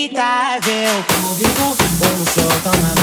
aceitável. Como vivo, como sou, na.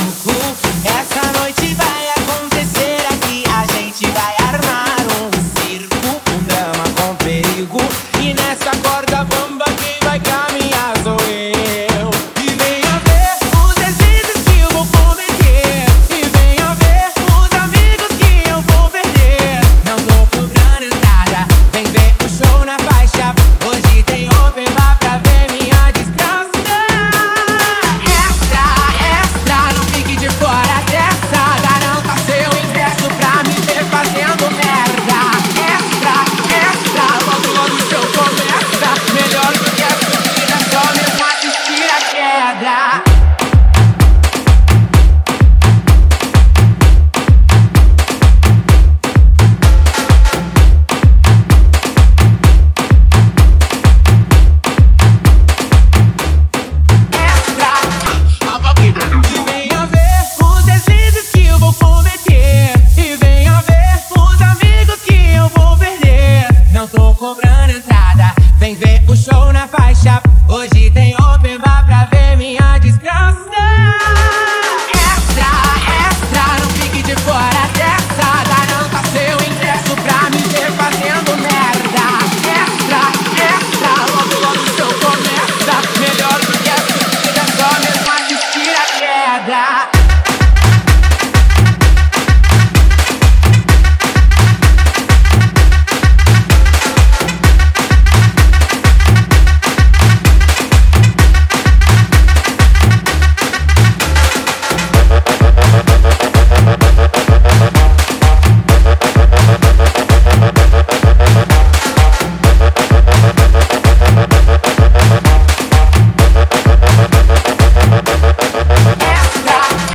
vê o show na faixa. Hoje